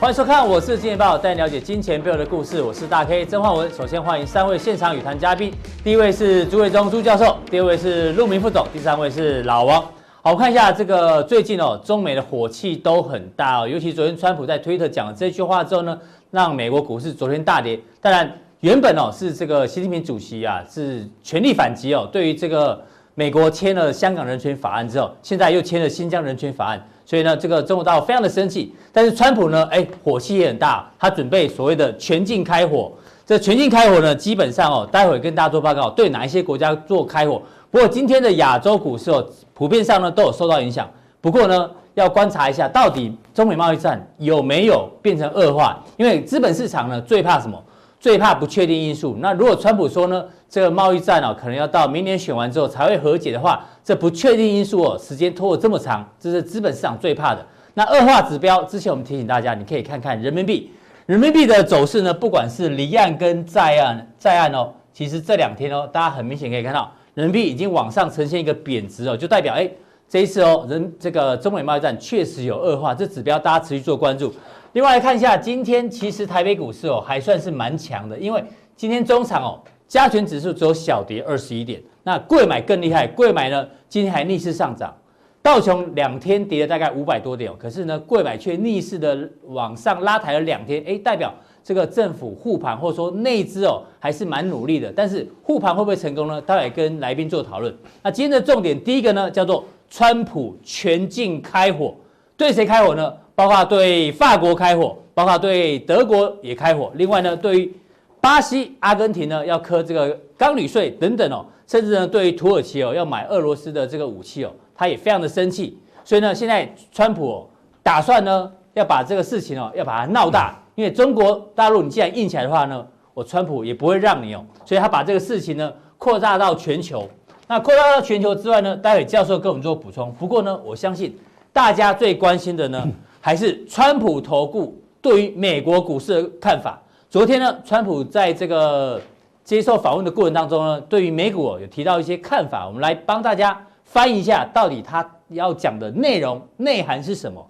欢迎收看，我是金钱爆，带你了解金钱背后的故事。我是大 K 曾焕文。首先欢迎三位现场语谈嘉宾，第一位是朱伟忠朱教授，第二位是陆明副总，第三位是老王。好，我看一下这个最近哦，中美的火气都很大哦，尤其昨天川普在推特讲了这句话之后呢，让美国股市昨天大跌。当然，原本哦是这个习近平主席啊是全力反击哦，对于这个美国签了香港人权法案之后，现在又签了新疆人权法案。所以呢，这个中国大陆非常的生气，但是川普呢，哎，火气也很大，他准备所谓的全境开火。这全境开火呢，基本上哦，待会跟大家做报告，对哪一些国家做开火。不过今天的亚洲股市哦，普遍上呢都有受到影响。不过呢，要观察一下，到底中美贸易战有没有变成恶化？因为资本市场呢，最怕什么？最怕不确定因素。那如果川普说呢，这个贸易战哦，可能要到明年选完之后才会和解的话，这不确定因素哦，时间拖了这么长，这是资本市场最怕的。那恶化指标，之前我们提醒大家，你可以看看人民币，人民币的走势呢，不管是离岸跟在岸，在岸哦，其实这两天哦，大家很明显可以看到，人民币已经往上呈现一个贬值哦，就代表哎，这一次哦，人这个中美贸易战确实有恶化，这指标大家持续做关注。另外来看一下，今天其实台北股市哦还算是蛮强的，因为今天中场哦加权指数只有小跌二十一点，那贵买更厉害，贵买呢今天还逆势上涨，道琼两天跌了大概五百多点哦，可是呢贵买却逆势的往上拉抬了两天，哎，代表这个政府护盘或者说内资哦还是蛮努力的，但是护盘会不会成功呢？待会跟来宾做讨论。那今天的重点第一个呢叫做川普全境开火，对谁开火呢？包括对法国开火，包括对德国也开火。另外呢，对于巴西、阿根廷呢，要磕这个钢铝税等等哦，甚至呢，对于土耳其哦，要买俄罗斯的这个武器哦，他也非常的生气。所以呢，现在川普哦，打算呢，要把这个事情哦，要把它闹大。因为中国大陆你既然硬起来的话呢，我川普也不会让你哦。所以他把这个事情呢，扩大到全球。那扩大到全球之外呢，待会教授跟我们做补充。不过呢，我相信大家最关心的呢。还是川普投顾对于美国股市的看法。昨天呢，川普在这个接受访问的过程当中呢，对于美股有提到一些看法。我们来帮大家翻译一下，到底他要讲的内容内涵是什么？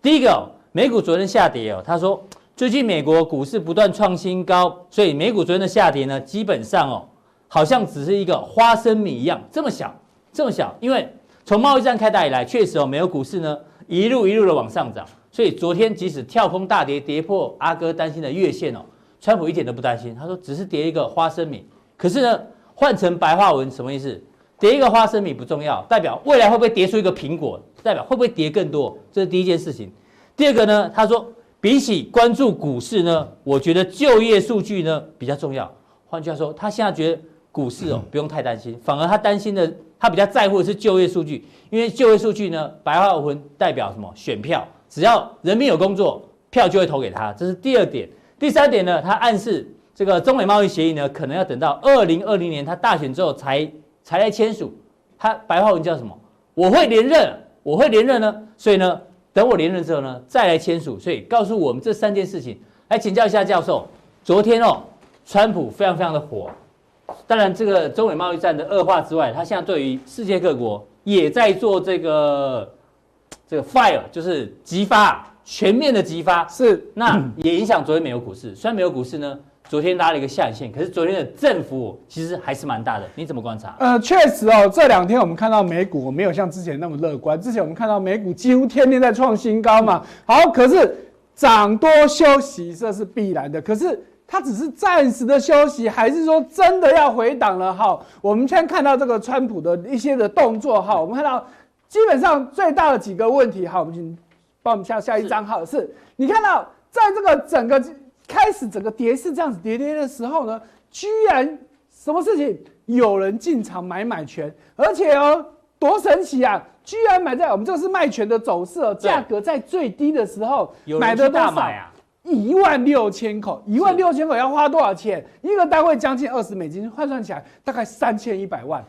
第一个，美股昨天下跌哦，他说最近美国股市不断创新高，所以美股昨天的下跌呢，基本上哦，好像只是一个花生米一样这么小，这么小。因为从贸易战开打以来，确实哦，美国股市呢。一路一路的往上涨，所以昨天即使跳空大跌，跌破阿哥担心的月线哦，川普一点都不担心，他说只是跌一个花生米。可是呢，换成白话文什么意思？跌一个花生米不重要，代表未来会不会跌出一个苹果？代表会不会跌更多？这是第一件事情。第二个呢，他说比起关注股市呢，我觉得就业数据呢比较重要。换句话说，他现在觉得股市哦不用太担心，反而他担心的。他比较在乎的是就业数据，因为就业数据呢，白话文代表什么？选票，只要人民有工作，票就会投给他。这是第二点。第三点呢，他暗示这个中美贸易协议呢，可能要等到二零二零年他大选之后才才来签署。他白话文叫什么？我会连任，我会连任呢。所以呢，等我连任之后呢，再来签署。所以告诉我们这三件事情。来请教一下教授，昨天哦，川普非常非常的火。当然，这个中美贸易战的恶化之外，它现在对于世界各国也在做这个这个 fire，就是激发全面的激发，是那也影响昨天美国股市。虽然美国股市呢昨天拉了一个下影线，可是昨天的振幅其实还是蛮大的。你怎么观察？呃，确实哦，这两天我们看到美股没有像之前那么乐观。之前我们看到美股几乎天天在创新高嘛。好，可是涨多休息这是必然的。可是。它只是暂时的休息，还是说真的要回档了？哈，我们先看到这个川普的一些的动作，哈，我们看到基本上最大的几个问题，哈，我们请帮我们下下一张，哈，是你看到在这个整个开始整个跌势这样子跌跌的时候呢，居然什么事情？有人进场买买权，而且哦，多神奇啊！居然买在我们这是卖权的走势哦，价格在最低的时候买的多少？一万六千口，一万六千口要花多少钱？一个单位将近二十美金，换算起来大概三千一百万。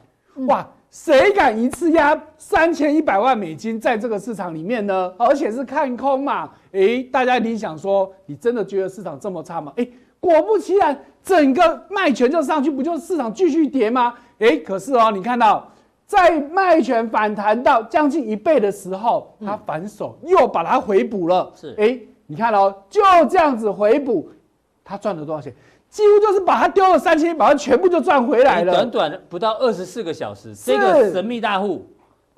哇，谁敢一次压三千一百万美金在这个市场里面呢？而且是看空嘛？诶，大家一定想说，你真的觉得市场这么差吗？诶，果不其然，整个卖权就上去，不就市场继续跌吗？诶，可是哦，你看到在卖权反弹到将近一倍的时候，它反手又把它回补了。是，诶。你看哦，就这样子回补，他赚了多少钱？几乎就是把他丢了三千，一百万全部就赚回来了。短短不到二十四个小时，这个神秘大户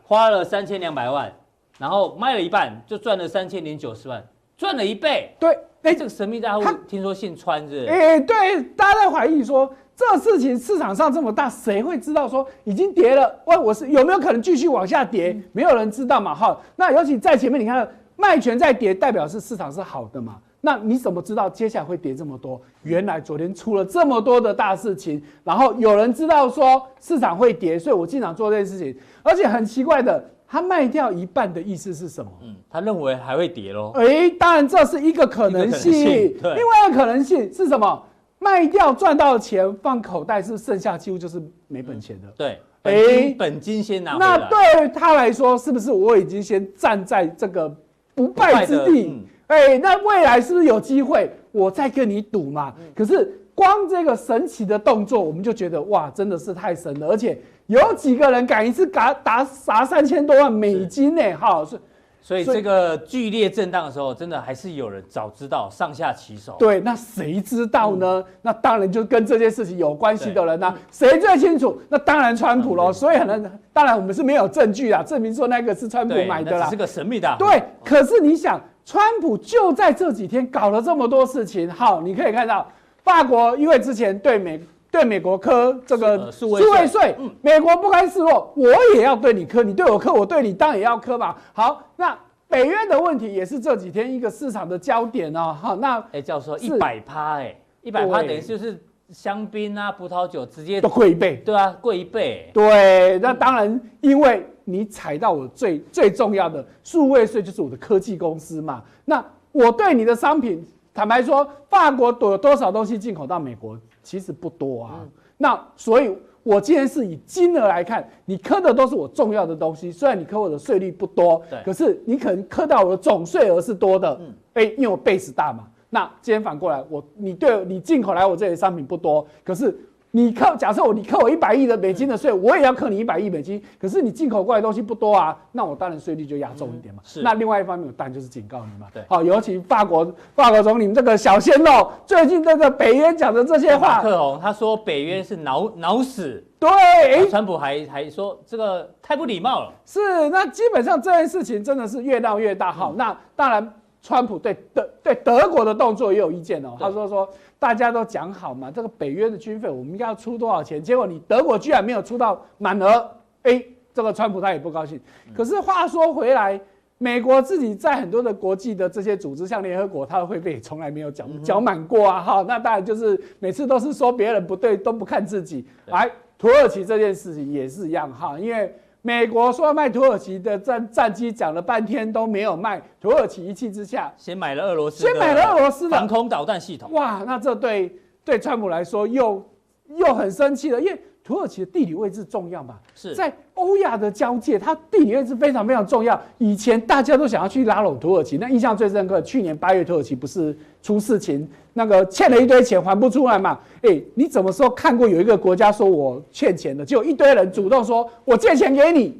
花了三千两百万，然后卖了一半就赚了三千零九十万，赚了一倍。对，哎、欸，这个神秘大户听说姓川是，是？哎、欸，对，大家在怀疑说这事情市场上这么大，谁会知道说已经跌了？喂，我是有没有可能继续往下跌？没有人知道嘛。哈，那尤其在前面，你看卖权在跌，代表是市场是好的嘛。那你怎么知道接下来会跌这么多？原来昨天出了这么多的大事情，然后有人知道说市场会跌，所以我经常做这件事情。而且很奇怪的，他卖掉一半的意思是什么？嗯，他认为还会跌喽。哎，当然这是一个可能性。另外一个可能性是什么？卖掉赚到的钱放口袋，是剩下几乎就是没本钱的。对，哎，本金先拿。那对他来说，是不是我已经先站在这个不败之地？哎、欸，那未来是不是有机会？我再跟你赌嘛。可是光这个神奇的动作，我们就觉得哇，真的是太神了。而且有几个人敢一次打打砸三千多万美金呢？哈，是。所以这个剧烈震荡的时候，真的还是有人早知道上下其手。对，那谁知道呢？那当然就跟这件事情有关系的人呢、啊。谁最清楚？那当然川普喽。所以很能当然我们是没有证据啊，证明说那个是川普买的啦。是个神秘的。对，可是你想。川普就在这几天搞了这么多事情，好，你可以看到，法国因为之前对美对美国科这个数位税，美国不甘示弱，我也要对你科，你对我科，我对你当然也要科嘛。好，那北约的问题也是这几天一个市场的焦点哦。好，那哎，教授一百趴，哎，一百趴等于就是香槟啊、葡萄酒直接都贵一倍，对啊，贵一倍。对，那当然因为。你踩到我最最重要的数位税，就是我的科技公司嘛。那我对你的商品，坦白说，法国有多少东西进口到美国，其实不多啊。嗯、那所以，我既然是以金额来看，你磕的都是我重要的东西。虽然你磕我的税率不多，对，可是你可能磕到我的总税额是多的。嗯，哎，因为我 base 大嘛。那今天反过来，我你对你进口来我这里的商品不多，可是。你扣，假设我你扣我一百亿的美金的税，我也要扣你一百亿美金。可是你进口过来的东西不多啊，那我当然税率就压重一点嘛。是。那另外一方面，我当然就是警告你嘛。对。好，尤其法国法国总理这个小鲜肉，最近这个北约讲的这些话，克宏他说北约是脑脑死。对。川普还还说这个太不礼貌了。是。那基本上这件事情真的是越闹越大。好，那当然。川普对德对德国的动作也有意见哦，他说说大家都讲好嘛，这个北约的军费我们应该要出多少钱？结果你德国居然没有出到满额，哎，这个川普他也不高兴。可是话说回来，美国自己在很多的国际的这些组织，像联合国，他的会费也从来没有缴缴满过啊，哈，那当然就是每次都是说别人不对，都不看自己。来，土耳其这件事情也是一样哈，因为。美国说要卖土耳其的战战机，讲了半天都没有卖。土耳其一气之下，先买了俄罗斯，先买了俄罗斯的防空导弹系统。哇，那这对对川普来说又又很生气了，因为。土耳其的地理位置重要嘛？是在欧亚的交界，它地理位置非常非常重要。以前大家都想要去拉拢土耳其，那印象最深刻，去年八月土耳其不是出事情，那个欠了一堆钱还不出来嘛？哎，你怎么说看过有一个国家说我欠钱的，就一堆人主动说我借钱给你？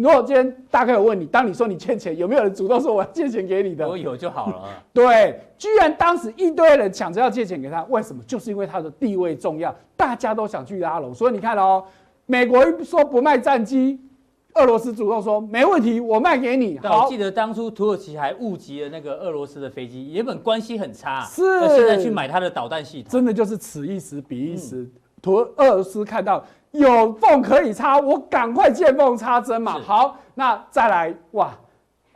如果今天大概有问你，当你说你欠钱，有没有人主动说我要借钱给你的？我有就好了。对，居然当时一堆人抢着要借钱给他，为什么？就是因为他的地位重要，大家都想去拉拢。所以你看哦，美国一说不卖战机，俄罗斯主动说没问题，我卖给你。好，我记得当初土耳其还误击了那个俄罗斯的飞机，原本关系很差，是，现在去买他的导弹系统，真的就是此一时彼一时。嗯、土俄罗斯看到。有缝可以插，我赶快见缝插针嘛。好，那再来哇，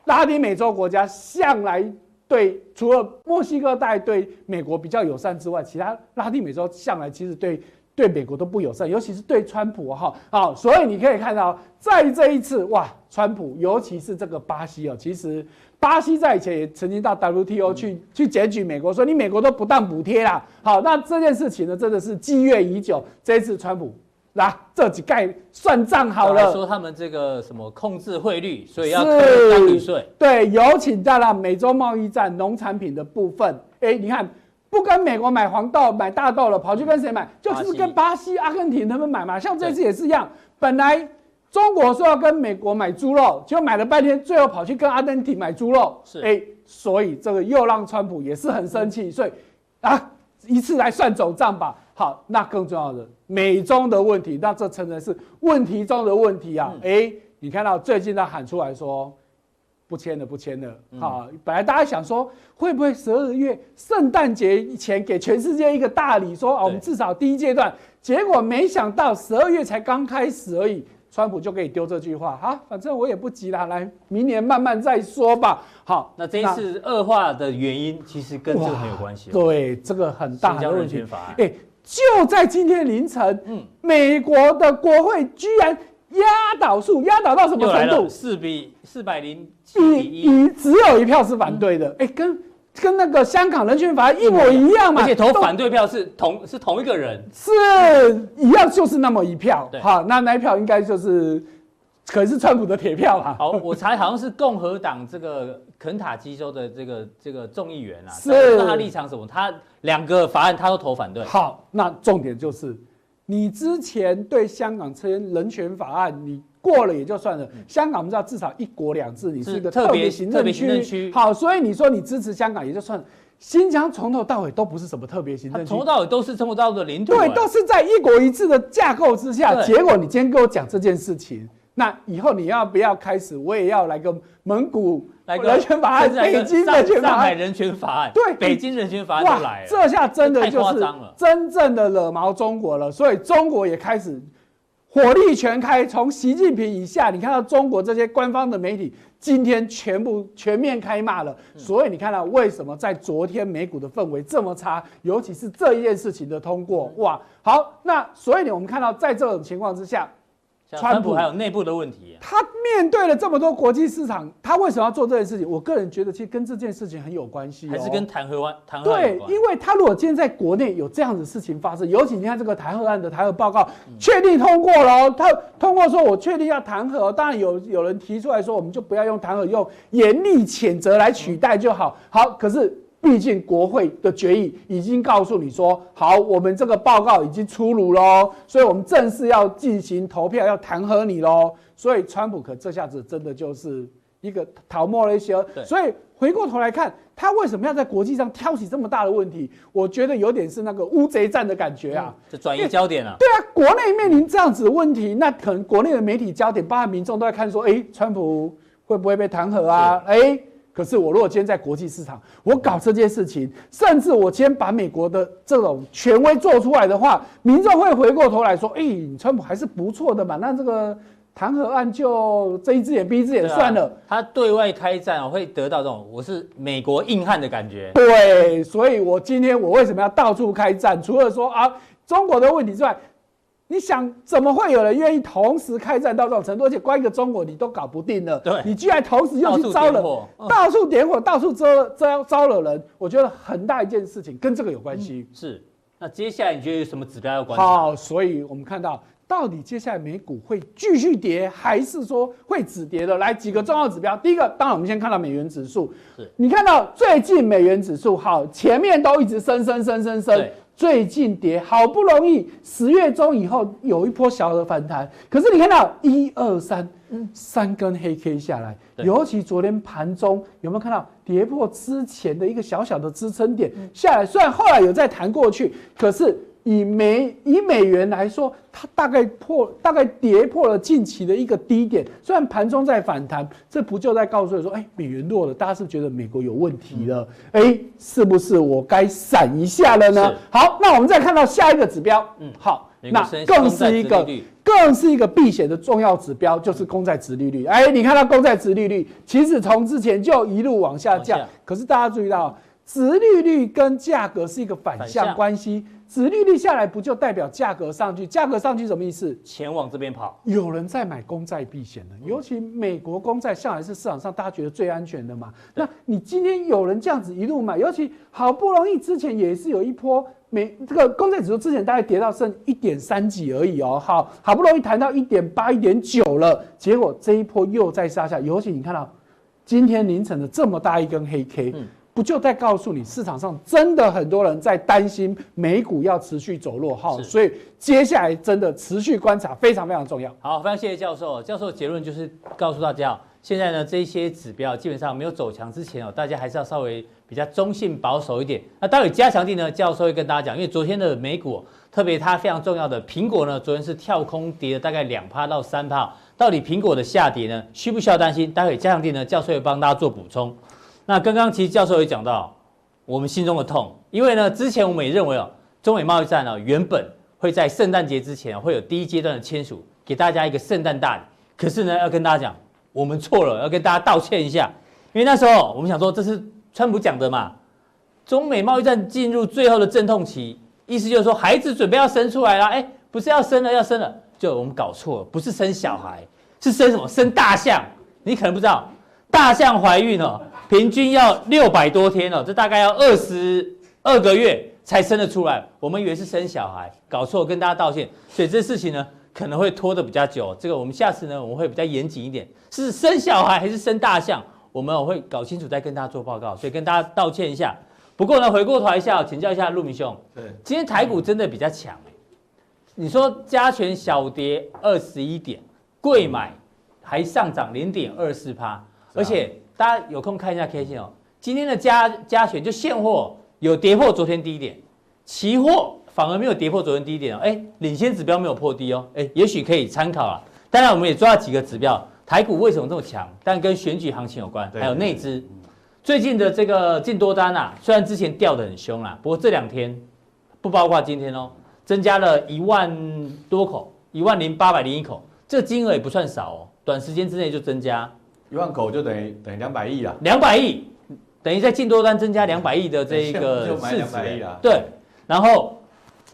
拉丁美洲国家向来对除了墨西哥带对美国比较友善之外，其他拉丁美洲向来其实对对美国都不友善，尤其是对川普哈。好，所以你可以看到，在这一次哇，川普尤其是这个巴西哦，其实巴西在以前也曾经到 WTO 去、嗯、去检举美国，说你美国都不当补贴啦。好，那这件事情呢，真的是积怨已久。这一次川普。来，这几盖算账好了。说他们这个什么控制汇率，所以要课单笔税。对，有请在了美洲贸易战农产品的部分。哎，你看，不跟美国买黄豆、买大豆了，跑去跟谁买？就是跟巴西、阿根廷他们买嘛。像这次也是一样，本来中国说要跟美国买猪肉，结果买了半天，最后跑去跟阿根廷买猪肉。是，哎，所以这个又让川普也是很生气，所以啊，一次来算总账吧。好，那更重要的美中的问题，那这真的是问题中的问题啊！哎、嗯，你看到最近他喊出来说不签了，不签了。好，本来大家想说会不会十二月圣诞节前给全世界一个大礼，说啊，我们至少第一阶段，结果没想到十二月才刚开始而已。川普就可以丢这句话，哈，反正我也不急了，来，明年慢慢再说吧。好，那这一次恶化的原因其实跟这个很有关系。对，这个很大的问题。哎，就在今天凌晨，嗯，美国的国会居然压倒数，压倒到什么程度？四比四百零七比一，只有一票是反对的。哎、嗯，跟。跟那个香港人权法案一模一样嘛，而且投反对票是同是同一个人，是一样，就是那么一票。好，那那一票应该就是可能是川普的铁票啊。好，我猜好像是共和党这个肯塔基州的这个这个众议员啊，是那他立场什么？他两个法案他都投反对。好，那重点就是你之前对香港签人权法案，你。过了也就算了，香港我们知道至少一国两制，你是一个特别行政区。好，所以你说你支持香港也就算了。新疆从头到尾都不是什么特别行政区，从头到尾都是中国大陆的领土。对，都是在一国一制的架构之下。结果你今天跟我讲这件事情，那以后你要不要开始？我也要来个蒙古来个人权法案，北京人权法案，上海人权法案，对，北京人权法案就来了。这下真的就是真正的惹毛中国了，所以中国也开始。火力全开，从习近平以下，你看到中国这些官方的媒体今天全部全面开骂了。所以你看到为什么在昨天美股的氛围这么差，尤其是这一件事情的通过，哇，好，那所以呢，我们看到在这种情况之下。川普还有内部的问题，他面对了这么多国际市场，他为什么要做这件事情？我个人觉得，其实跟这件事情很有关系，还是跟弹劾案？弹劾对，因为他如果今天在国内有这样的事情发生，尤其你看这个弹劾案的弹劾报告确定通过了，他通过说，我确定要弹劾，当然有有人提出来说，我们就不要用弹劾，用严厉谴责来取代就好。好，可是。毕竟国会的决议已经告诉你说，好，我们这个报告已经出炉喽，所以我们正式要进行投票，要弹劾你喽。所以川普可这下子真的就是一个讨莫雷西。所以回过头来看，他为什么要在国际上挑起这么大的问题？我觉得有点是那个乌贼战的感觉啊，这转移焦点啊。对啊，国内面临这样子的问题，那可能国内的媒体焦点，包括民众都在看说，哎，川普会不会被弹劾啊？哎。可是我如果今天在国际市场，我搞这件事情，甚至我今天把美国的这种权威做出来的话，民众会回过头来说：“哎，川普还是不错的嘛。”那这个弹劾案就睁一只眼闭一只眼算了。他对外开战会得到这种我是美国硬汉的感觉。对，所以我今天我为什么要到处开战？除了说啊中国的问题之外。你想怎么会有人愿意同时开战到这种程度？而且关一个中国你都搞不定了，对，你居然同时又去招了，到处点火，到处招招招惹人，我觉得很大一件事情跟这个有关系。是，那接下来你觉得有什么指标要观察？好，所以我们看到到底接下来美股会继续跌，还是说会止跌的？来几个重要指标，第一个，当然我们先看到美元指数，是你看到最近美元指数好，前面都一直升升升升升。最近跌，好不容易十月中以后有一波小的反弹，可是你看到一二三，三根黑 K 下来，尤其昨天盘中有没有看到跌破之前的一个小小的支撑点下来？虽然后来有再弹过去，可是。以美以美元来说，它大概破大概跌破了近期的一个低点。虽然盘中在反弹，这不就在告诉你说，哎，美元弱了，大家是觉得美国有问题了？哎，是不是我该闪一下了呢？好，那我们再看到下一个指标，嗯，好，那更是一个更是一个避险的重要指标，就是公债殖利率。哎，你看到公债殖利率，其实从之前就一路往下降，可是大家注意到，殖利率跟价格是一个反向关系。殖利率下来不就代表价格上去？价格上去什么意思？钱往这边跑。有人在买公债避险的，尤其美国公债向来是市场上大家觉得最安全的嘛。那你今天有人这样子一路买，尤其好不容易之前也是有一波美这个公债指数之前大概跌到剩一点三几而已哦，好好不容易谈到一点八、一点九了，结果这一波又再杀下。尤其你看到今天凌晨的这么大一根黑 K。不就在告诉你，市场上真的很多人在担心美股要持续走弱哈，所以接下来真的持续观察非常非常重要。好，非常谢谢教授。教授结论就是告诉大家，现在呢这些指标基本上没有走强之前哦，大家还是要稍微比较中性保守一点。那到底加强地呢？教授会跟大家讲，因为昨天的美股，特别它非常重要的苹果呢，昨天是跳空跌了大概两趴到三趴。到底苹果的下跌呢，需不需要担心？待会加强地呢，教授会帮大家做补充。那刚刚其实教授也讲到我们心中的痛，因为呢，之前我们也认为哦，中美贸易战哦，原本会在圣诞节之前会有第一阶段的签署，给大家一个圣诞大礼。可是呢，要跟大家讲，我们错了，要跟大家道歉一下，因为那时候我们想说这是川普讲的嘛，中美贸易战进入最后的阵痛期，意思就是说孩子准备要生出来了，哎，不是要生了，要生了，就我们搞错了，不是生小孩，是生什么？生大象。你可能不知道，大象怀孕哦。平均要六百多天哦，这大概要二十二个月才生得出来。我们以为是生小孩，搞错，跟大家道歉。所以这事情呢，可能会拖得比较久。这个我们下次呢，我们会比较严谨一点，是生小孩还是生大象，我们我会搞清楚再跟大家做报告。所以跟大家道歉一下。不过呢，回过头来一下，请教一下陆明兄，对，今天台股真的比较强。你说加权小跌二十一点，贵买还上涨零点二四趴，而且。大家有空看一下 K 线哦。今天的加加权就现货有跌破昨天低点，期货反而没有跌破昨天低点哦。哎，领先指标没有破低哦。哎，也许可以参考啊。当然，我们也抓了几个指标，台股为什么这么强？但跟选举行情有关，还有内资。最近的这个净多单啊，虽然之前掉的很凶啦，不过这两天不包括今天哦，增加了一万多口，一万零八百零一口，这个金额也不算少哦。短时间之内就增加。一万口就等于等于两百亿了，两百亿等于在净多单增加两百亿的这一个市值，对。然后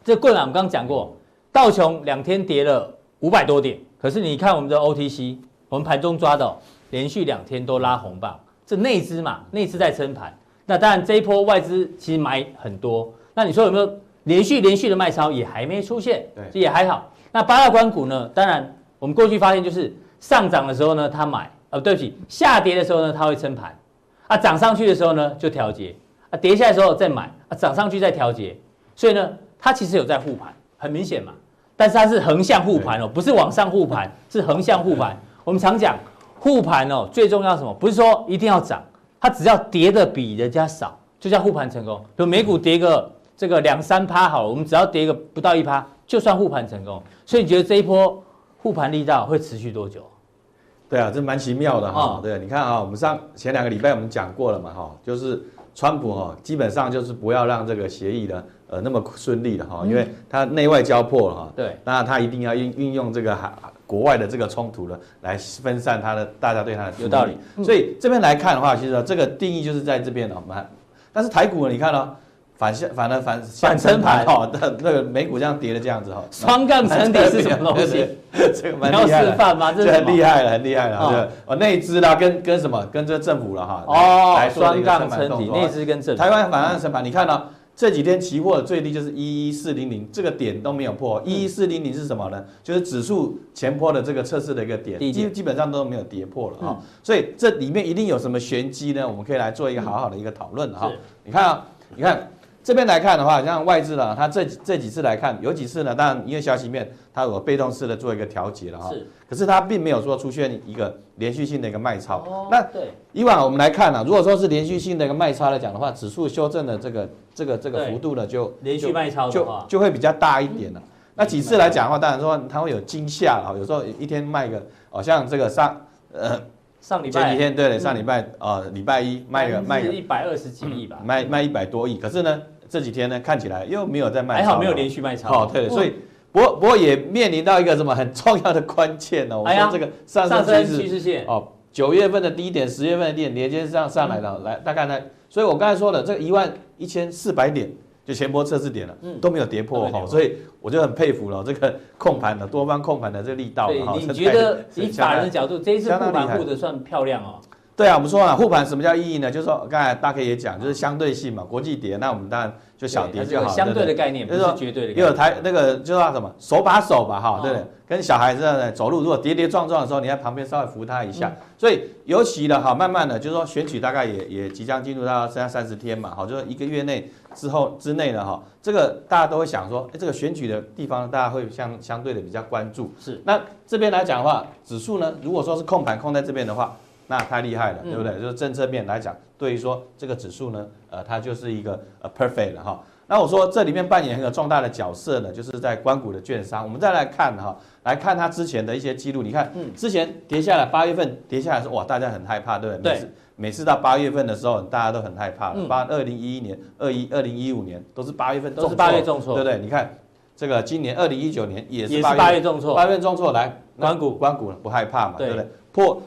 这棍啊我们刚刚讲过，道琼两天跌了五百多点，可是你看我们的 OTC，我们盘中抓到连续两天都拉红棒，这内资嘛，内资在撑盘。那当然这一波外资其实买很多，那你说有没有连续连续的卖超也还没出现，对，这也还好。那八大关股呢？当然我们过去发现就是上涨的时候呢，他买。哦，对不起，下跌的时候呢，它会撑盘，啊，涨上去的时候呢，就调节，啊，跌下来的时候再买，啊，涨上去再调节，所以呢，它其实有在护盘，很明显嘛，但是它是横向护盘哦，不是往上护盘，是横向护盘。我们常讲护盘哦，最重要什么？不是说一定要涨，它只要跌的比人家少，就叫护盘成功。比如美股跌个这个两三趴好了，我们只要跌个不到一趴，就算护盘成功。所以你觉得这一波护盘力道会持续多久？对啊，这蛮奇妙的哈。对，你看啊，我们上前两个礼拜我们讲过了嘛哈，就是川普哈，基本上就是不要让这个协议呢呃那么顺利的哈，因为他内外交迫了哈。对，那他一定要运运用这个海国外的这个冲突呢，来分散他的大家对他的有道理。所以这边来看的话，其实这个定义就是在这边的嘛。但是台股呢，你看呢？反向反了反反撑盘哈，那那个美股这样跌的这样子哈，双杠撑底是什么东西？这个蛮厉害示范吗？这很厉害了，很厉害了。对，哦，内资啦，跟跟什么？跟这政府了哈。哦，双杠撑底，内资跟政府。台湾反向撑盘，你看到这几天期货的最低就是一一四零零，这个点都没有破。一一四零零是什么呢？就是指数前坡的这个测试的一个点，基基本上都没有跌破了哈。所以这里面一定有什么玄机呢？我们可以来做一个好好的一个讨论哈。你看啊，你看。这边来看的话，像外资呢，它这这几次来看，有几次呢，当然因为消息面，它有被动式的做一个调节了哈。是。可是它并没有说出现一个连续性的一个卖超。哦。那对。以往我们来看呢，如果说是连续性的一个卖超来讲的话，指数修正的这个这个这个幅度呢，就连续卖超就就会比较大一点了。那几次来讲的话，当然说它会有惊吓啊，有时候一天卖个，哦，像这个上呃。上礼拜前几天对了，上礼拜呃礼拜一卖个卖个一百二十几亿吧，卖卖一百多亿。可是呢，这几天呢看起来又没有在卖，还好没有连续卖超。哦，对，所以不过不过也面临到一个什么很重要的关键呢？我说这个上升趋势线哦，九月份的低点，十月份的低点连接上上来了，来大概呢，所以我刚才说的这个一万一千四百点。就前波测试点了，都没有跌破哈，所以我就很佩服了这个控盘的多方控盘的这个力道。对，你觉得以法人的角度，这一次护盘护的算漂亮哦？对啊，我们说了护盘什么叫意义呢？就是说刚才大 K 也讲，就是相对性嘛，国际跌，那我们当然就小跌就好。相对的概念，不是绝对的。因为台那个就叫什么手把手吧，哈，对不对？跟小孩子在走路，如果跌跌撞撞的时候，你在旁边稍微扶他一下。所以尤其的哈，慢慢的就是说选举大概也也即将进入到剩下三十天嘛，好，就是一个月内之后之内的哈，这个大家都会想说，哎，这个选举的地方大家会相相对的比较关注。是。那这边来讲的话，指数呢，如果说是控盘控在这边的话，那太厉害了，对不对？就是政策面来讲，对于说这个指数呢，呃，它就是一个呃 perfect 了哈。那我说这里面扮演很有重大的角色呢，就是在关谷的券商。我们再来看哈，来看它之前的一些记录。你看，之前跌下来，八月份跌下来的时候，哇，大家很害怕，对不对？对。每次到八月份的时候，大家都很害怕了。八二零一一年、二一二零一五年都是八月份，都是八月重挫，对不对？你看这个今年二零一九年也是八月重挫，八月重挫来，官股官股不害怕嘛，对不对？破。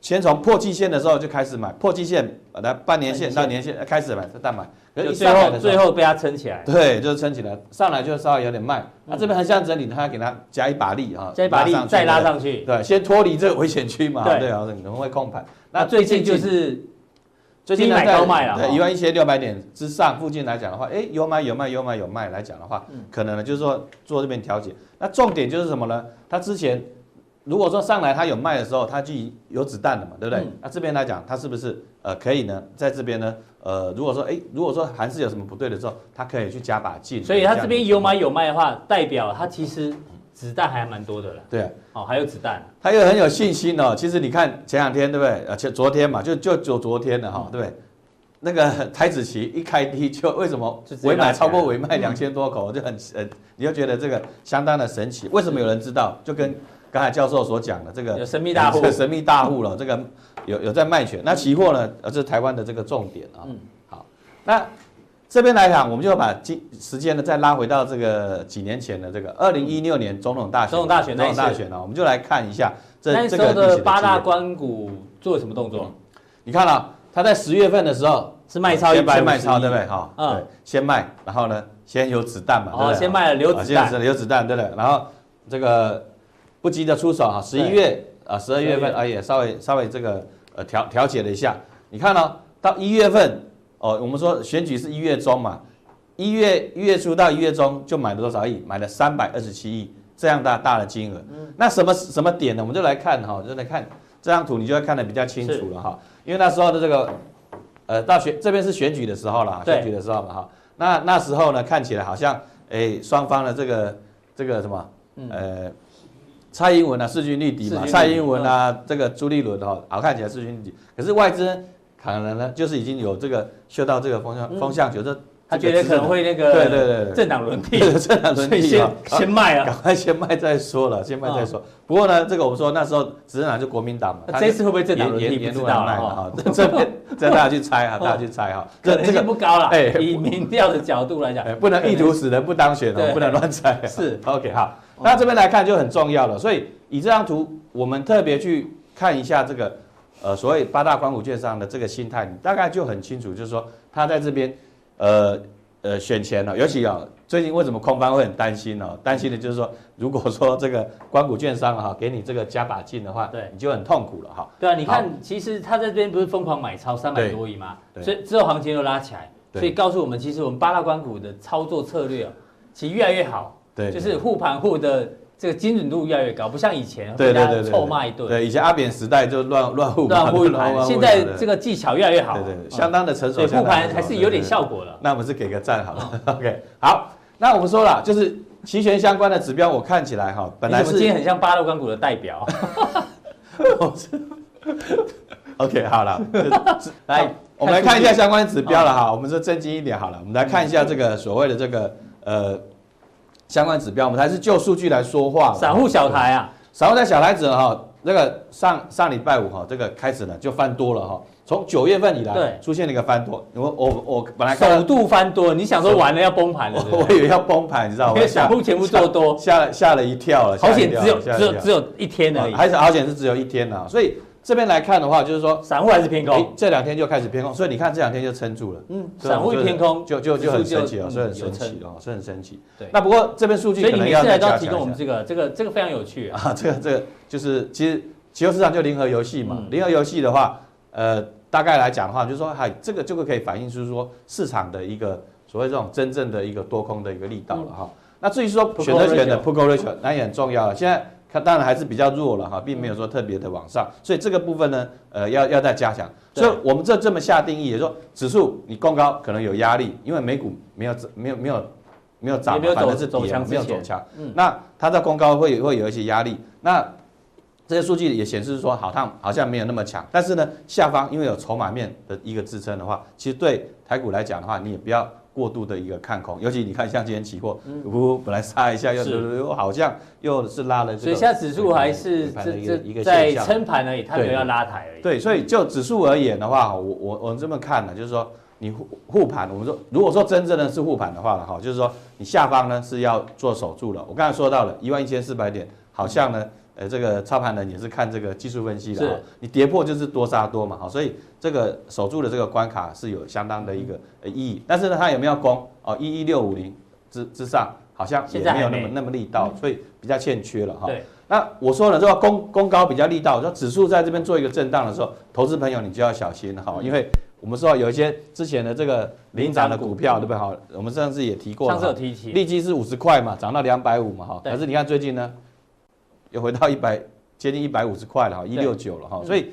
先从破季线的时候就开始买，破季线，来半年线到年线开始买，再买，可是最后最后被它撑起来，对，就是撑起来，上来就稍微有点慢，那这边横向整理，它要给它加一把力哈，加一把力再拉上去，对，先脱离这个危险区嘛，对。啊，可能会控盘。那最近就是最近买高卖了，对，一万一千六百点之上附近来讲的话，哎，有买有卖有买有卖来讲的话，可能呢就是说做这边调节。那重点就是什么呢？它之前。如果说上来它有卖的时候，它就有子弹了嘛，对不对？嗯、那这边来讲，它是不是呃可以呢？在这边呢，呃，如果说哎，如果说还是有什么不对的时候，它可以去加把劲。所以它这边有买有卖的话，代表它其实子弹还蛮多的了。对、啊，哦，还有子弹，它又很有信心哦。其实你看前两天对不对？而且昨天嘛，就就就昨天的哈，嗯、对不对？那个 台子棋一开低就为什么尾买超过尾卖两千多口，就很呃，你就觉得这个相当的神奇。为什么有人知道？就跟刚才教授所讲的这个有神秘大户，神秘大户了，这个有有在卖权。那期货呢？呃，这是台湾的这个重点啊。嗯，好，那这边来讲，我们就把今时间呢再拉回到这个几年前的这个二零一六年总统大选，总统大选，总统大选呢，我们就来看一下这那时候的八大关股做什么动作？你看啊，他在十月份的时候是卖超一百，卖超对不对？哈，对，先卖，然后呢，先有子弹嘛，对不对？先卖了留子弹，留子弹，对不对？然后这个。不急着出手哈，十一月啊，十二月份啊也稍微稍微这个呃调调节了一下。你看呢，到一月份哦，我们说选举是一月中嘛，一月一月初到一月中就买了多少亿？买了三百二十七亿这样大大的金额。那什么什么点呢？我们就来看哈，就来看这张图，你就会看得比较清楚了哈。因为那时候的这个呃到选这边是选举的时候了，选举的时候嘛哈。那那时候呢，看起来好像哎双方的这个这个什么呃。蔡英文啊，势均力敌嘛。蔡英文啊，这个朱立伦哈，好看起来势均力敌。可是外资可能呢，就是已经有这个嗅到这个风向风向，觉得他觉得可能会那个对对对政党轮替，政党轮替先先卖啊，赶快先卖再说了，先卖再说。不过呢，这个我们说那时候执政党就国民党嘛，这次会不会政党轮替？不知道了哈。这边这大家去猜哈，大家去猜哈。可能性不高了。哎，以民调的角度来讲，不能意图使人不当选哦，不能乱猜。是 OK 好。那这边来看就很重要了，所以以这张图，我们特别去看一下这个，呃，所谓八大官股券商的这个心态，你大概就很清楚，就是说他在这边，呃呃选前了，尤其啊，最近为什么空方会很担心呢？担心的就是说，如果说这个官股券商哈给你这个加把劲的话，对，你就很痛苦了哈。对啊，你看，其实他在这边不是疯狂买超三百多亿吗？所以之后行情又拉起来，所以告诉我们，其实我们八大关股的操作策略其实越来越好。对，就是护盘护的这个精准度越来越高，不像以前被大家臭骂一顿。对，以前阿扁时代就乱乱护乱护盘，现在这个技巧越来越好，对对，相当的成熟。所以护盘还是有点效果了。那我们是给个赞好了。OK，好，那我们说了，就是期权相关的指标，我看起来哈，本来是今天很像八大官股的代表。OK，好了，来我们来看一下相关指标了哈，我们说正经一点好了，我们来看一下这个所谓的这个呃。相关指标，我们还是就数据来说话。散户小台啊，散户在小台子哈，那个上上礼拜五哈，这个开始呢就翻多了哈。从九月份以来，出现了一个翻多。我我我本来首度翻多，你想说完了要崩盘了？我以为要崩盘，你知道吗？因 为散户全部做多，吓吓了一跳了。好险，只有只有只有一天而已，还是好险是只有一天呐，所以。这边来看的话，就是说散户还是偏空，这两天就开始偏空，所以你看这两天就撑住了。嗯，散户偏空就就就很神奇了，所以很神奇哦，所以很神奇。对，那不过这边数据。所以你每次来都要提供我们这个，这个这个非常有趣啊。这个这个就是其实期货市场就零和游戏嘛，零和游戏的话，呃，大概来讲的话，就是说，嗨，这个这个可以反映出说市场的一个所谓这种真正的一个多空的一个力道了哈。嗯、那至于说选择权的 put call ratio，那也很重要了。现在看当然还是比较弱了哈，并没有说特别的往上，所以这个部分呢，呃，要要再加强。所以我们这这么下定义，也就是说指数你攻高可能有压力，因为美股没有没有没有没有涨，反正是跌，没有走强。嗯，那它在攻高会会有一些压力。那这些数据也显示说，好像好像没有那么强。但是呢，下方因为有筹码面的一个支撑的话，其实对台股来讲的话，你也不要过度的一个看空。尤其你看像今天期货，呜，本来杀一下又又好像又是拉了。所以现在指数还是这这在撑盘而已，它没有要拉抬而已。对，所以就指数而言的话，我我我们这么看呢，就是说你护护盘，我们说如果说真正的是护盘的话了哈，就是说你下方呢是要做守住了。我刚才说到了一万一千四百点，好像呢。呃，这个操盘人也是看这个技术分析的，是你跌破就是多杀多嘛，好，所以这个守住的这个关卡是有相当的一个呃意义。但是呢，它有没有攻？哦，一一六五零之之上，好像也没有那么那么力道，所以比较欠缺了哈。对。那我说了，这个攻攻高比较力道，说指数在这边做一个震荡的时候，投资朋友你就要小心了哈，因为我们说有一些之前的这个领涨的股票，对不对？好，我们上次也提过了，上次有提起，利基是五十块嘛，涨到两百五嘛，哈。可是你看最近呢？又回到一百，接近一百五十块了哈，一六九了哈，所以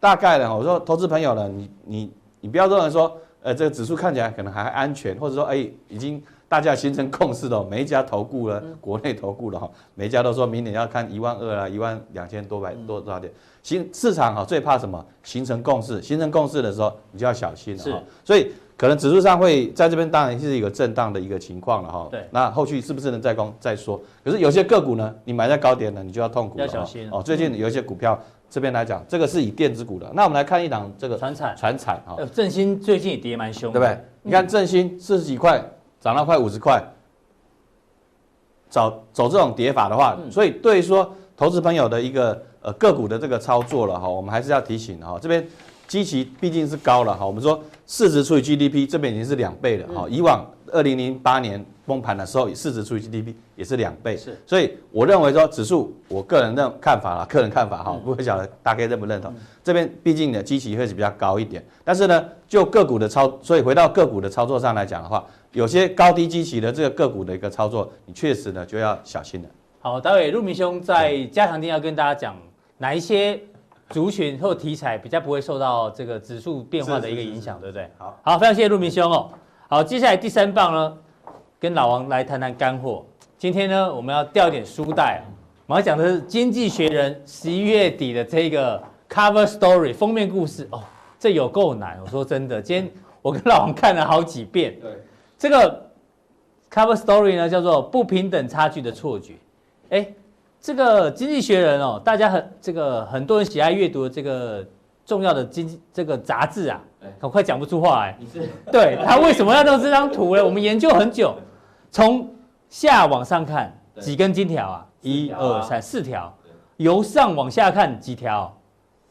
大概呢，我说投资朋友呢，你你你不要认为说，呃，这个指数看起来可能还安全，或者说，哎，已经大家形成共识的，每一家投顾了，国内投顾了哈，每一家都说明年要看一万二啊，一万两千多百多多少点，形市场哈最怕什么？形成共识，形成共识的时候，你就要小心了哈，所以。可能指数上会在这边，当然是一个震荡的一个情况了哈。对。那后续是不是能再攻再说？可是有些个股呢，你买在高点呢，你就要痛苦了。要小心哦。最近有一些股票这边来讲，这个是以电子股的。那我们来看一档这个传产。传产哈。振兴最近也跌蛮凶，对不对？你看振兴四十几块涨到快五十块，走走这种跌法的话，所以对于说投资朋友的一个呃个股的这个操作了哈，我们还是要提醒哈，这边。基期毕竟是高了哈，我们说市值除以 GDP 这边已经是两倍了哈。以往二零零八年崩盘的时候，市值除以 GDP 也是两倍，是。所以我认为说指数，我个人认看法了，个人看法哈，不会晓得大家认不认同。这边毕竟呢，基期会是比较高一点，但是呢，就个股的操，所以回到个股的操作上来讲的话，有些高低基期的这个个股的一个操作，你确实呢就要小心了。好，待会陆明兄在加强錠要跟大家讲哪一些。族群或题材比较不会受到这个指数变化的一个影响，对不对？好，好，非常谢谢陆明兄哦。好，接下来第三棒呢，跟老王来谈谈干货。今天呢，我们要掉点书袋，我们要讲的是《经济学人》十一月底的这个 cover story 封面故事哦，这有够难。我说真的，今天我跟老王看了好几遍。对，这个 cover story 呢，叫做不平等差距的错觉。哎。这个经济学人哦，大家很这个很多人喜爱阅读的这个重要的经济这个杂志啊，很快讲不出话来。对他为什么要弄这张图呢？我们研究很久，从下往上看几根金条啊，一二三四条，由上往下看几条，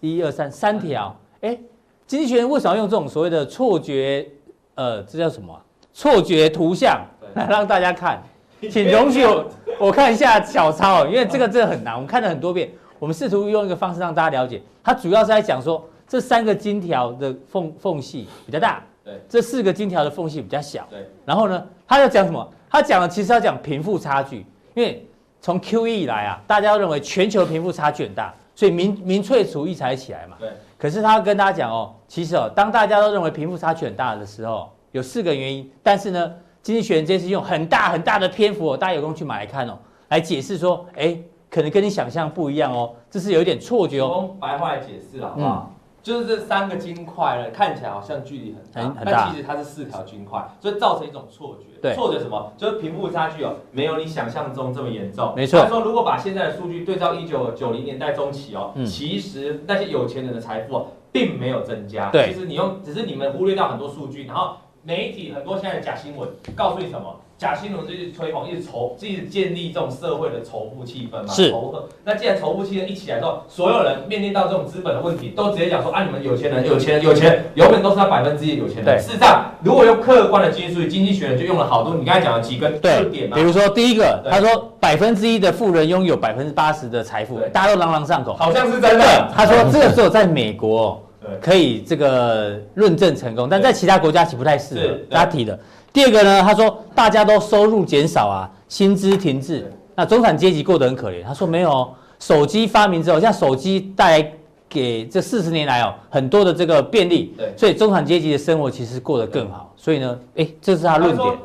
一二三三条。哎，经济学人为什么要用这种所谓的错觉？呃，这叫什么？错觉图像来让大家看。请容许我我看一下小抄，因为这个真的很难，我们看了很多遍。我们试图用一个方式让大家了解，它主要是在讲说这三个金条的缝缝隙比较大，对，这四个金条的缝隙比较小，对。然后呢，他要讲什么？他讲的其实要讲贫富差距，因为从 QE 以来啊，大家都认为全球贫富差距很大，所以民民粹主义才起来嘛，对。可是他要跟大家讲哦，其实哦，当大家都认为贫富差距很大的时候，有四个原因，但是呢。经济学人这次用很大很大的篇幅哦，大家有空去买来看哦，来解释说，哎，可能跟你想象不一样哦，这是有一点错觉哦。用白话来解释了，好不好？嗯、就是这三个金块呢，看起来好像距离很大，很大，但其实它是四条金块，所以造成一种错觉。对，错觉什么？就是贫富差距哦，没有你想象中这么严重。没错。他说，如果把现在的数据对照一九九零年代中期哦，嗯、其实那些有钱人的财富哦，并没有增加。对，其实你用，只是你们忽略掉很多数据，然后。媒体很多现在的假新闻，告诉你什么？假新闻就是吹捧，一直仇，一直建立这种社会的仇富气氛嘛。是。仇恨。那既然仇富气氛一起来之后，所有人面临到这种资本的问题，都直接讲说啊，你们有钱人，有钱人，有钱，永远都是那百分之一有钱人。对。事实上，如果用客观的经济数据，经济学人就用了好多，你刚才讲的几个特点嘛。比如说第一个，他说百分之一的富人拥有百分之八十的财富，大家都朗朗上口，好像是真的。他说这个时候在美国。可以这个论证成功，但在其他国家其实不太适合。他提的第二个呢，他说大家都收入减少啊，薪资停滞，那中产阶级过得很可怜。他说没有，手机发明之后，像手机带来。给这四十年来哦，很多的这个便利，对，所以中产阶级的生活其实过得更好。所以呢，哎，这是他论点。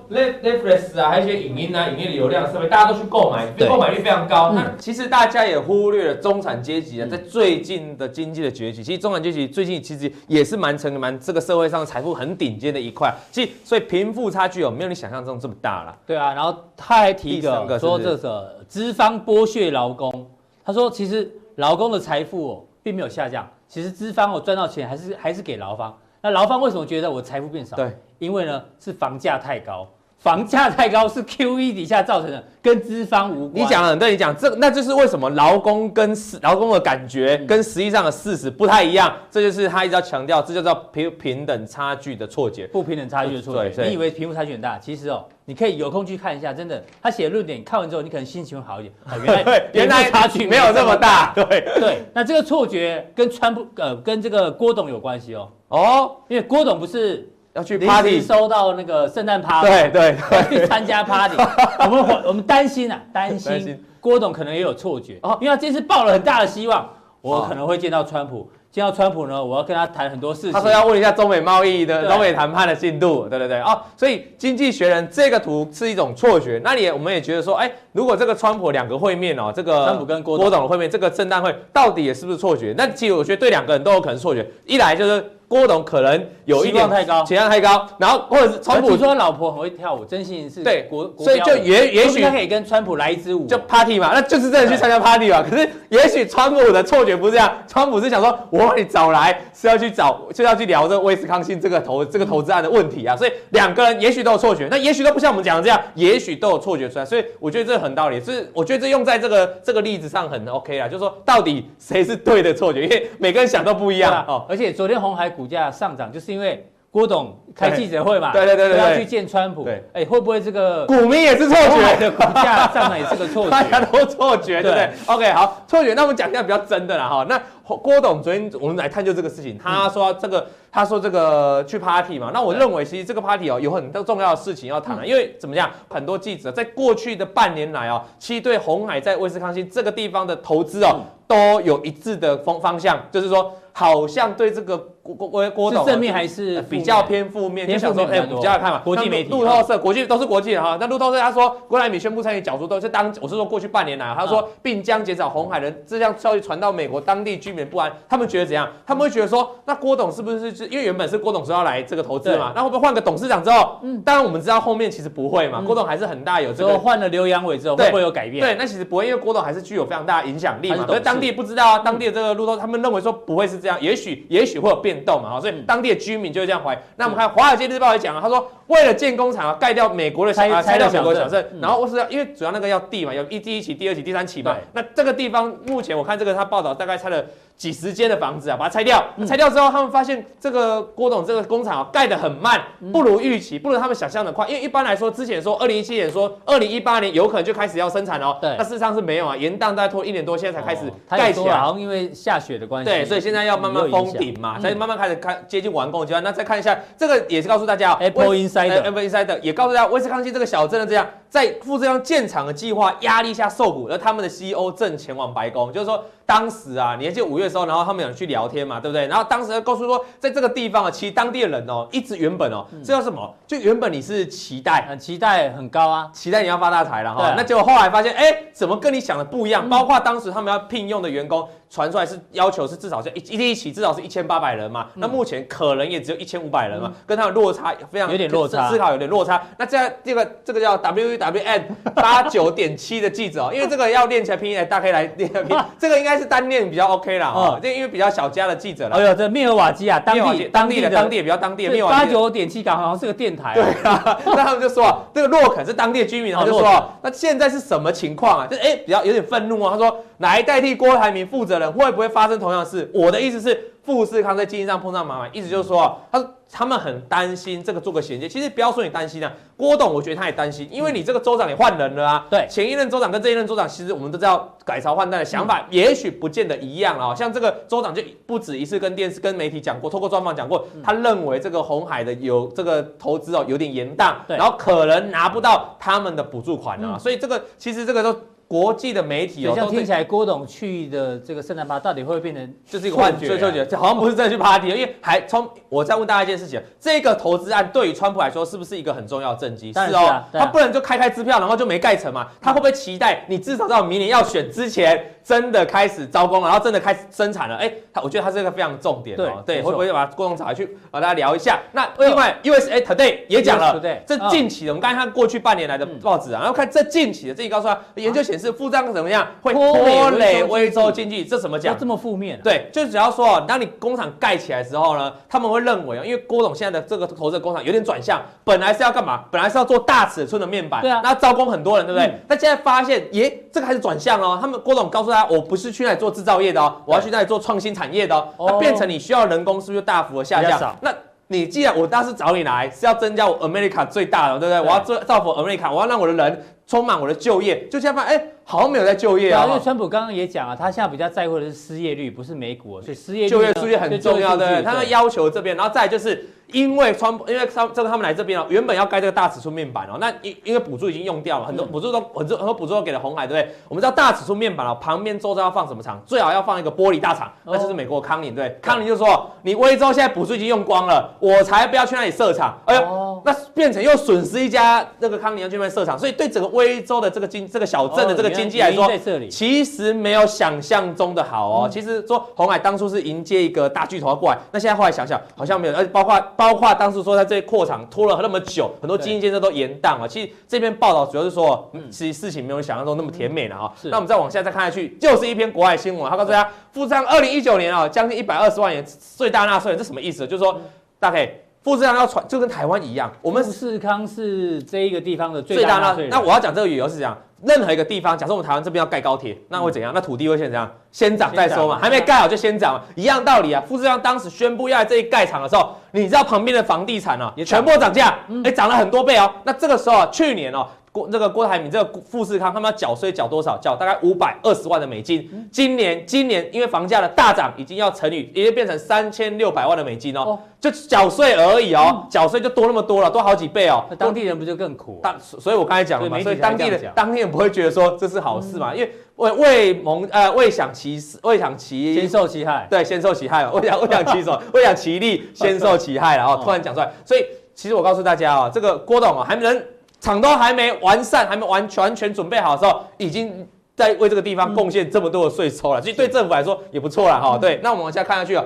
Netflix 啊，还有一些影音啊，影音的流量设备，大家都去购买，购买率非常高。那其实大家也忽略了中产阶级啊，在最近的经济的崛起，其实中产阶级最近其实也是蛮成蛮这个社会上财富很顶尖的一块。其实，所以贫富差距哦，没有你想象中这么大了。对啊，然后他还提一个说这个资方剥削劳工，他说其实劳工的财富哦。并没有下降，其实资方我赚到钱还是还是给劳方。那劳方为什么觉得我财富变少？对，因为呢是房价太高。房价太高是 QE 底下造成的，跟资方无关。你讲了，对你讲这，那就是为什么劳工跟劳工的感觉跟实际上的事实不太一样。嗯、这就是他一直要强调，这就叫平平等差距的错觉，不平等差距的错觉。你以为贫富差距很大，其实哦，你可以有空去看一下，真的，他写的论点看完之后，你可能心情会好一点。哦、原来原来差距没有这么大。对对，那这个错觉跟川普呃跟这个郭董有关系哦。哦，因为郭董不是。要去 party，收到那个圣诞 party，对对，去参加 party。我们我们担心啊，担心郭董可能也有错觉哦，因为他这次抱了很大的希望，我可能会见到川普，见到川普呢，我要跟他谈很多事情。他说要问一下中美贸易的中美谈判的进度，对对对哦，所以经济学人这个图是一种错觉。那你也我们也觉得说，哎，如果这个川普两个会面哦，这个川普跟郭郭董的会面，这个圣诞会到底也是不是错觉？那其实我觉得对两个人都有可能是错觉，一来就是。郭董可能有一点太高，期望太高，然后或者是川普说他老婆很会跳舞，真心是对国，所以就也也许他可以跟川普来一支舞，就 party 嘛，那就是真的去参加 party 嘛。可是也许川普的错觉不是这样，川普是想说，我把你找来是要去找，就要去聊这个威斯康星这个投这个投资案的问题啊。所以两个人也许都有错觉，那也许都不像我们讲的这样，也许都有错觉出来。所以我觉得这很道理，是我觉得这用在这个这个例子上很 OK 啦，就是说到底谁是对的错觉，因为每个人想都不一样哦。而且昨天红海股股价上涨就是因为郭董开记者会嘛，对对对对，要去见川普，对，哎，会不会这个股民也是错觉。的股价上来也是个错觉，大家都错觉，对不对？OK，好，错觉，那我们讲一下比较真的啦哈。那郭董昨天我们来探究这个事情，他说这个，他说这个去 party 嘛，那我认为其实这个 party 哦有很多重要的事情要谈了，因为怎么样，很多记者在过去的半年来哦，其实对红海在威斯康星这个地方的投资哦，都有一致的方方向，就是说。好像对这个郭郭郭董是正面还是比较偏负面？你想说哎，比较看嘛，国际媒体、路透社、国际都是国际的哈。那路透社他说，郭台铭宣布参与角逐，都是当我是说过去半年来，他说并将减少红海人这项消息传到美国当地居民不安，他们觉得怎样？他们会觉得说，那郭董是不是是因为原本是郭董说要来这个投资嘛？那会不会换个董事长之后？嗯，当然我们知道后面其实不会嘛，郭董还是很大有这个。换了刘扬伟之后会不会有改变？对，那其实不会，因为郭董还是具有非常大的影响力嘛。可是当地不知道啊，当地的这个路透他们认为说不会是这样，也许也。也许会有变动嘛，所以当地的居民就是这样怀疑。那我们看《华尔街日报》也讲了，他说为了建工厂啊，盖掉美国的小拆掉美国小镇，然后我是要因为主要那个要地嘛，有一第一期、第二期、第三期嘛。那这个地方目前我看这个他报道大概拆了。几十间的房子啊，把它拆掉。拆掉之后，他们发现这个郭董这个工厂啊，盖得很慢，不如预期，不如他们想象的快。因为一般来说，之前说二零一七年说二零一八年有可能就开始要生产哦。对。那事实上是没有啊，延宕大概拖一年多，现在才开始盖起来。好像因为下雪的关系。对，所以现在要慢慢封顶嘛，才慢慢开始看接近完工阶段。那再看一下这个，也是告诉大家，Apple Insider，Apple Insider 也告诉大家，威斯康星这个小镇的这样，在负这样建厂的计划压力下受苦，而他们的 CEO 正前往白宫，就是说。当时啊，你还记得五月的时候，然后他们有去聊天嘛，对不对？然后当时告诉说，在这个地方啊，其实当地的人哦，一直原本哦，这叫什么？就原本你是期待，很期待，很高啊，期待你要发大财了哈。那结果后来发现，哎，怎么跟你想的不一样？包括当时他们要聘用的员工。传出来是要求是至少是一一一起至少是一千八百人嘛，那目前可能也只有一千五百人嘛，跟他的落差非常有点落差，思考有点落差。那这样这个这个叫 W W N 八九点七的记者哦，因为这个要练起来拼音，大家可以来练拼，这个应该是单练比较 OK 啦哦，这因为比较小家的记者了。哎呦，这密尔瓦基啊，当地当地的当地也比较当地的密尔瓦基八九点七港好像是个电台。对啊，那他们就说这个洛肯是当地的居民，然后就说那现在是什么情况啊？就哎比较有点愤怒啊，他说。来代替郭台铭负责人会不会发生同样的事？我的意思是，富士康在经济上碰上麻烦，意思就是说，他他们很担心这个做个衔接。其实不要说你担心啊，郭董我觉得他也担心，因为你这个州长也换人了啊。对，前一任州长跟这一任州长，其实我们都知道改朝换代的想法，也许不见得一样啊。像这个州长就不止一次跟电视、跟媒体讲过，透过专访讲过，他认为这个鸿海的有这个投资哦有点延宕，然后可能拿不到他们的补助款啊。所以这个其实这个都。国际的媒体哦，这样听起来郭董去的这个圣诞趴到底会不会变成就是一个幻觉？错觉，这好像不是真的去 party，因为还从我再问大家一件事情，这个投资案对于川普来说是不是一个很重要的政绩？是哦，他不能就开开支票，然后就没盖成嘛？他会不会期待你至少到明年要选之前？真的开始招工，然后真的开始生产了。哎，他我觉得他是一个非常重点哦。对，会不会把郭董找来去把大家聊一下？那另外，USA Today 也讲了，这近期的我们刚才看过去半年来的报纸啊，然后看这近期的这一告诉他，研究显示富士康怎么样会拖累威州经济，这怎么讲？这么负面？对，就只要说，当你工厂盖起来的时候呢，他们会认为啊，因为郭董现在的这个投资工厂有点转向，本来是要干嘛？本来是要做大尺寸的面板，对啊，那招工很多人，对不对？那现在发现，耶，这个还是转向哦。他们郭董告诉他，我不是去那里。做制造业的哦，我要去那里做创新产业的哦，那变成你需要人工是不是就大幅的下降？那你既然我当时找你来是要增加我 America 最大的，对不对？我要做造福 America，我要让我的人充满我的就业，就这样发现哎。好像没有在就业啊，因为川普刚刚也讲啊，他现在比较在乎的是失业率，不是美股，所以失业率就业数据很重要，对，他们要求这边，然后再就是因为川普，因为他这个他们来这边哦，原本要盖这个大尺寸面板哦，那因因为补助已经用掉了，很多补助都很多很多补助都给了红海，对不对？我们知道大尺寸面板哦，旁边周遭要放什么厂？最好要放一个玻璃大厂，那就是美国康宁，对，康宁就说你威州现在补助已经用光了，我才不要去那里设厂，哎呦，那变成又损失一家那个康宁要去那边设厂，所以对整个威州的这个经这个小镇的这个经济来说。其实没有想象中的好哦。其实说红海当初是迎接一个大巨头要过来，那现在后来想想好像没有，而且包括包括当时说在这些扩厂拖了那么久，很多基金建设都延宕了。其实这篇报道主要是说，其实事情没有想象中那么甜美了哈。那我们再往下再看下去，就是一篇国外新闻，他告诉大家，富士康二零一九年啊，将近一百二十万元最大纳税人，这什么意思？就是说，大概富士康要传，就跟台湾一样，我们富士康是这一个地方的最大纳税人。那我要讲这个理由是这样。任何一个地方，假设我们台湾这边要盖高铁，那会怎样？那土地会先怎样？先涨再说嘛，还没盖好就先涨嘛，一样道理啊。富士康当时宣布要在这里盖厂的时候，你知道旁边的房地产啊，也全部涨价，哎，涨了很多倍哦。那这个时候啊，去年哦。郭这个郭台铭这个富士康，他们要缴税缴多少？缴大概五百二十万的美金。今年今年因为房价的大涨，已经要乘以，已经变成三千六百万的美金哦。就缴税而已哦，缴税就多那么多了，多好几倍哦。那当地人不就更苦？当所以，我刚才讲了嘛，所以当地的当地人不会觉得说这是好事嘛，因为未未蒙呃未享其事，未享其先受其害。对，先受其害嘛，未享未享其所，未享其利，先受其害了哦。突然讲出来，所以其实我告诉大家啊，这个郭董啊，还能。厂都还没完善，还没完全全准备好的时候，已经在为这个地方贡献这么多的税收了，其实对政府来说也不错了哈。对，那我们往下看下去啊。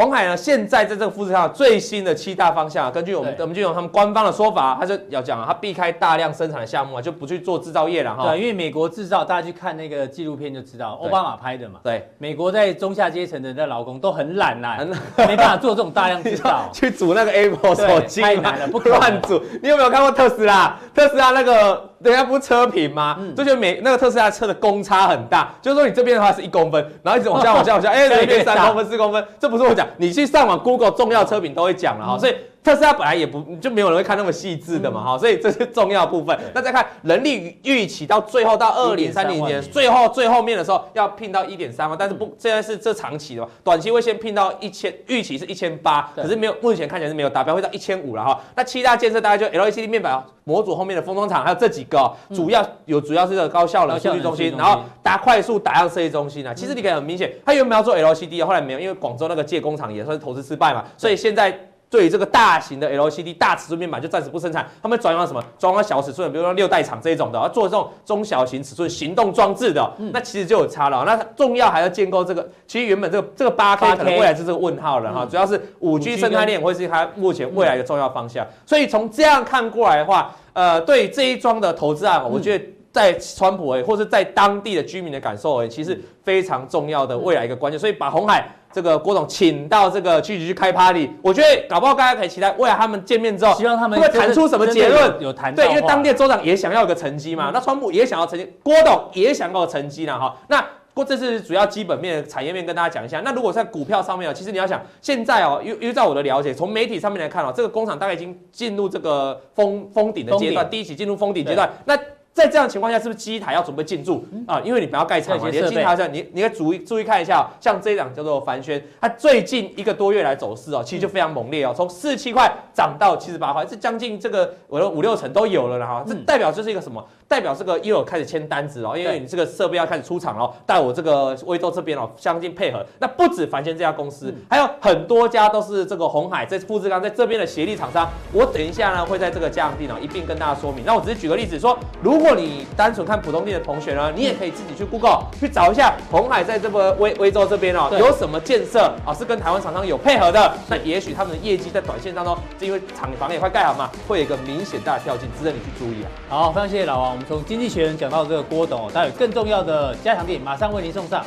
鸿海呢，现在在这个富士康最新的七大方向，根据我们我们就用他们官方的说法，他就要讲啊，他避开大量生产的项目啊，就不去做制造业了哈。对，因为美国制造，大家去看那个纪录片就知道，奥巴马拍的嘛。对，美国在中下阶层的那劳工都很懒啦，没办法做这种大量制造，去组那个 Apple 手机太难了，不乱组。你有没有看过特斯拉？特斯拉那个。人家不是车评吗？就觉得每那个特斯拉车的公差很大，就是说你这边的话是一公分，然后一直往下往下往下，哎，这边三公分四公分，这不是我讲，你去上网 Google 重要车评都会讲了哈，所以。特斯拉本来也不就没有人会看那么细致的嘛哈，所以这是重要部分。那再看人力预期到最后到二零三零年最后最后面的时候要聘到一点三万，但是不现在是这长期的嘛，短期会先聘到一千，预期是一千八，可是没有目前看起来是没有达标，会到一千五了哈。那七大建设大概就 LECD 面板模组后面的封装厂，还有这几个主要有主要是这个高效能数据中心，然后打快速打样设计中心啊。其实你可以很明显，他原本要做 LCD，后来没有，因为广州那个借工厂也算是投资失败嘛，所以现在。对于这个大型的 LCD 大尺寸面板就暂时不生产，他们转用什么？转用小尺寸，比如说六代厂这一种的，要做这种中小型尺寸行动装置的，那其实就有差了。那重要还要建构这个，其实原本这个这个八 K 可能未来是这个问号了哈，主要是五 G 生态链会是它目前未来的重要方向。所以从这样看过来的话，呃，对这一桩的投资案，我觉得在川普诶，或是在当地的居民的感受诶，其实非常重要的未来一个关键。所以把红海。这个郭总请到这个去去开 party，我觉得搞不好大家可以期待未来他们见面之后，希望他们会谈出什么结论？有谈对，因为当地的州长也想要一个成绩嘛，那川普也想要成绩，郭董也想要成绩了哈。那。过这是主要基本面、产业面跟大家讲一下。那如果在股票上面啊，其实你要想，现在哦，因因为在我的了解，从媒体上面来看哦，这个工厂大概已经进入这个封封顶的阶段，第一期进入封顶阶段，那。在这样的情况下，是不是机台要准备进驻啊？因为你不要盖厂嘛，连机台上，你你要注意注意看一下，像这一档叫做凡轩，它最近一个多月来走势哦，其实就非常猛烈哦，从四十七块涨到七十八块，这将近这个我的五六成都有了了哈。这代表这是一个什么？代表这个又有开始签单子哦，因为你这个设备要开始出厂哦，带我这个威州这边哦，相近配合。那不止凡轩这家公司，还有很多家都是这个红海在富士康在这边的协力厂商。我等一下呢会在这个加强錠呢一并跟大家说明。那我只是举个例子说，如如果你单纯看普通店的同学呢，你也可以自己去 Google 去找一下红海在这个威威州这边哦，有什么建设啊是跟台湾厂商有配合的，那也许他们的业绩在短线当中，是因为厂房也快盖好嘛，会有一个明显大的跳进，值得你去注意啊。好，非常谢谢老王，我们从经济学人讲到这个郭董，待会更重要的加强点马上为您送上。